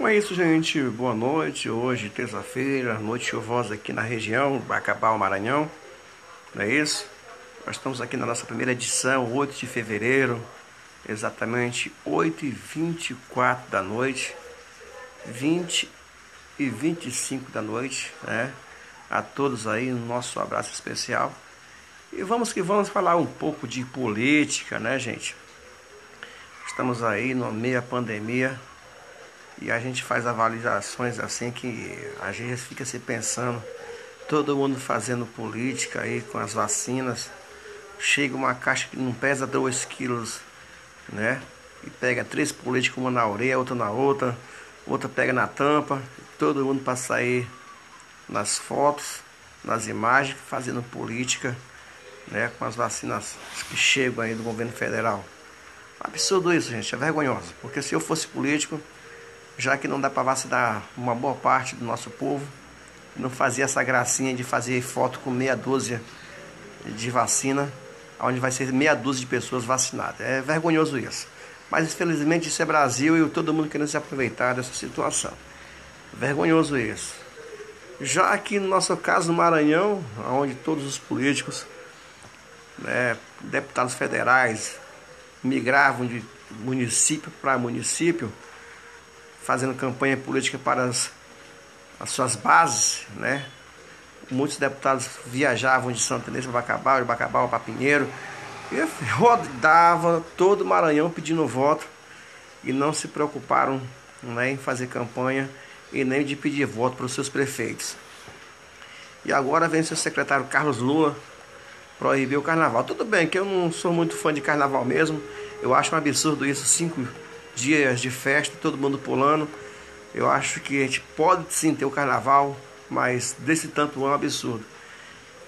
é isso, gente. Boa noite. Hoje, terça-feira, noite chuvosa aqui na região, Bacabal, Maranhão. Não é isso? Nós estamos aqui na nossa primeira edição, 8 de fevereiro, exatamente 8 e 24 da noite, 20 e 25 da noite, né? A todos aí, um nosso abraço especial. E vamos que vamos falar um pouco de política, né, gente? Estamos aí no meio da pandemia e a gente faz avaliações assim que a gente fica se pensando, todo mundo fazendo política aí com as vacinas. Chega uma caixa que não pesa 2 quilos, né? E pega três políticos, uma na orelha, outra na outra, outra pega na tampa, todo mundo para sair nas fotos, nas imagens, fazendo política, né? Com as vacinas que chegam aí do governo federal. Absurdo isso, gente, é vergonhoso. Porque se eu fosse político, já que não dá para vacinar uma boa parte do nosso povo, não fazia essa gracinha de fazer foto com meia dúzia de vacina, onde vai ser meia dúzia de pessoas vacinadas. É vergonhoso isso. Mas infelizmente isso é Brasil e todo mundo querendo se aproveitar dessa situação. Vergonhoso isso. Já aqui no nosso caso no Maranhão, onde todos os políticos, né, deputados federais, migravam de município para município, fazendo campanha política para as, as suas bases, né? Muitos deputados viajavam de Santa Inês para Bacabal, de Bacabal para Pinheiro, e rodava todo o Maranhão pedindo voto e não se preocuparam né, em fazer campanha e nem de pedir voto para os seus prefeitos. E agora vem seu secretário Carlos Lula proibir o carnaval. Tudo bem que eu não sou muito fã de carnaval mesmo. Eu acho um absurdo isso, cinco dias de festa, todo mundo pulando. Eu acho que a gente pode sim ter o carnaval, mas desse tanto é um absurdo.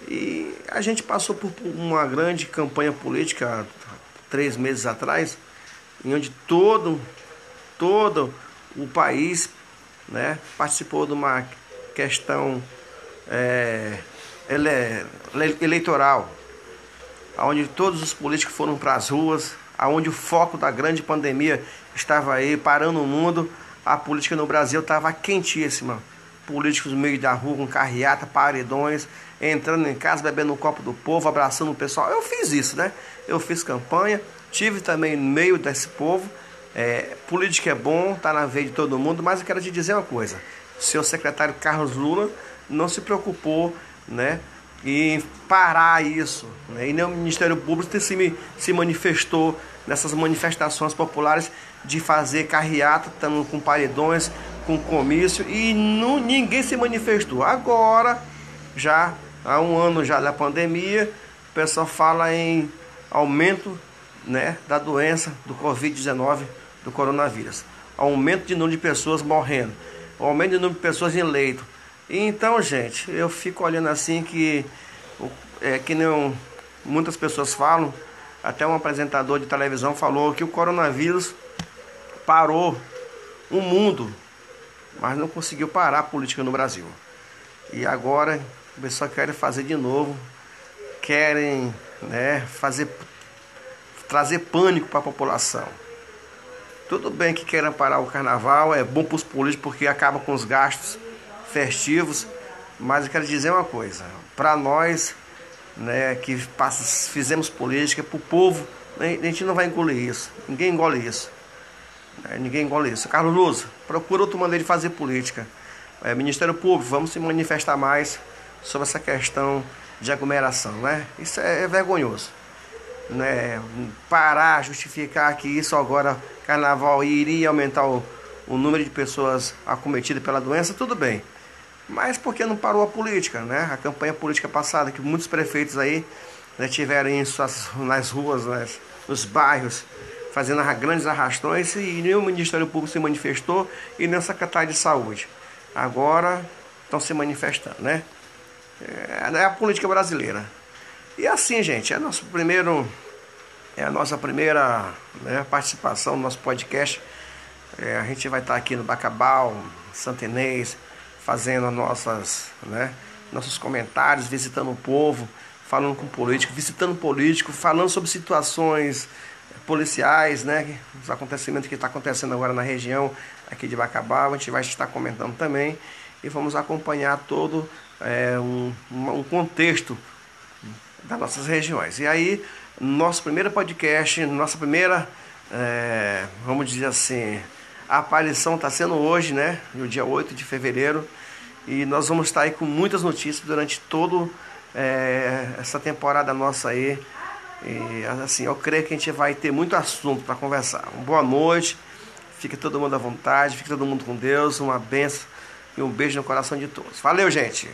E a gente passou por uma grande campanha política três meses atrás, em onde todo, todo o país né, participou de uma questão é, ele, eleitoral onde todos os políticos foram para as ruas, aonde o foco da grande pandemia estava aí parando o mundo, a política no Brasil estava quentíssima. Políticos no meio da rua com carreata, paredões, entrando em casa, bebendo o copo do povo, abraçando o pessoal. Eu fiz isso, né? Eu fiz campanha, tive também no meio desse povo. É, política é bom, tá na veia de todo mundo, mas eu quero te dizer uma coisa: seu secretário Carlos Lula não se preocupou, né? e parar isso. Né? E nem o Ministério Público se, se manifestou nessas manifestações populares de fazer carreata, estamos com paredões, com comício, e não, ninguém se manifestou. Agora, já há um ano já da pandemia, o pessoal fala em aumento né, da doença do Covid-19, do coronavírus. Aumento de número de pessoas morrendo, aumento de número de pessoas em leito então, gente, eu fico olhando assim que é que nem muitas pessoas falam, até um apresentador de televisão falou que o coronavírus parou o mundo, mas não conseguiu parar a política no Brasil. E agora o pessoal quer fazer de novo, querem né, fazer trazer pânico para a população. Tudo bem que queiram parar o carnaval, é bom para os políticos porque acaba com os gastos festivos, mas eu quero dizer uma coisa, para nós né, que fizemos política, para o povo, né, a gente não vai engolir isso, ninguém engole isso. Né, ninguém engole isso. Carlos Luz, procura outra maneira de fazer política. É, Ministério Público, vamos se manifestar mais sobre essa questão de aglomeração. Né? Isso é, é vergonhoso. Né? Parar, justificar que isso agora, carnaval, iria aumentar o, o número de pessoas acometidas pela doença, tudo bem. Mas porque não parou a política, né? A campanha política passada, que muitos prefeitos aí né, tiveram suas, nas ruas, nas, nos bairros, fazendo grandes arrastões e nem o Ministério Público se manifestou e nem o Secretário de Saúde. Agora estão se manifestando, né? É, é a política brasileira. E assim, gente, é nosso primeiro, é a nossa primeira né, participação no nosso podcast. É, a gente vai estar aqui no Bacabal, Santenês, fazendo nossas, né, nossos comentários, visitando o povo, falando com político, visitando político, falando sobre situações policiais, né? Os acontecimentos que está acontecendo agora na região aqui de Bacabal, a gente vai estar comentando também e vamos acompanhar todo é, um, um contexto das nossas regiões. E aí, nosso primeiro podcast, nossa primeira, é, vamos dizer assim, a aparição está sendo hoje, né? No dia 8 de fevereiro. E nós vamos estar aí com muitas notícias durante toda é, essa temporada nossa aí. E assim, eu creio que a gente vai ter muito assunto para conversar. Uma boa noite, fique todo mundo à vontade, fique todo mundo com Deus, uma benção e um beijo no coração de todos. Valeu, gente!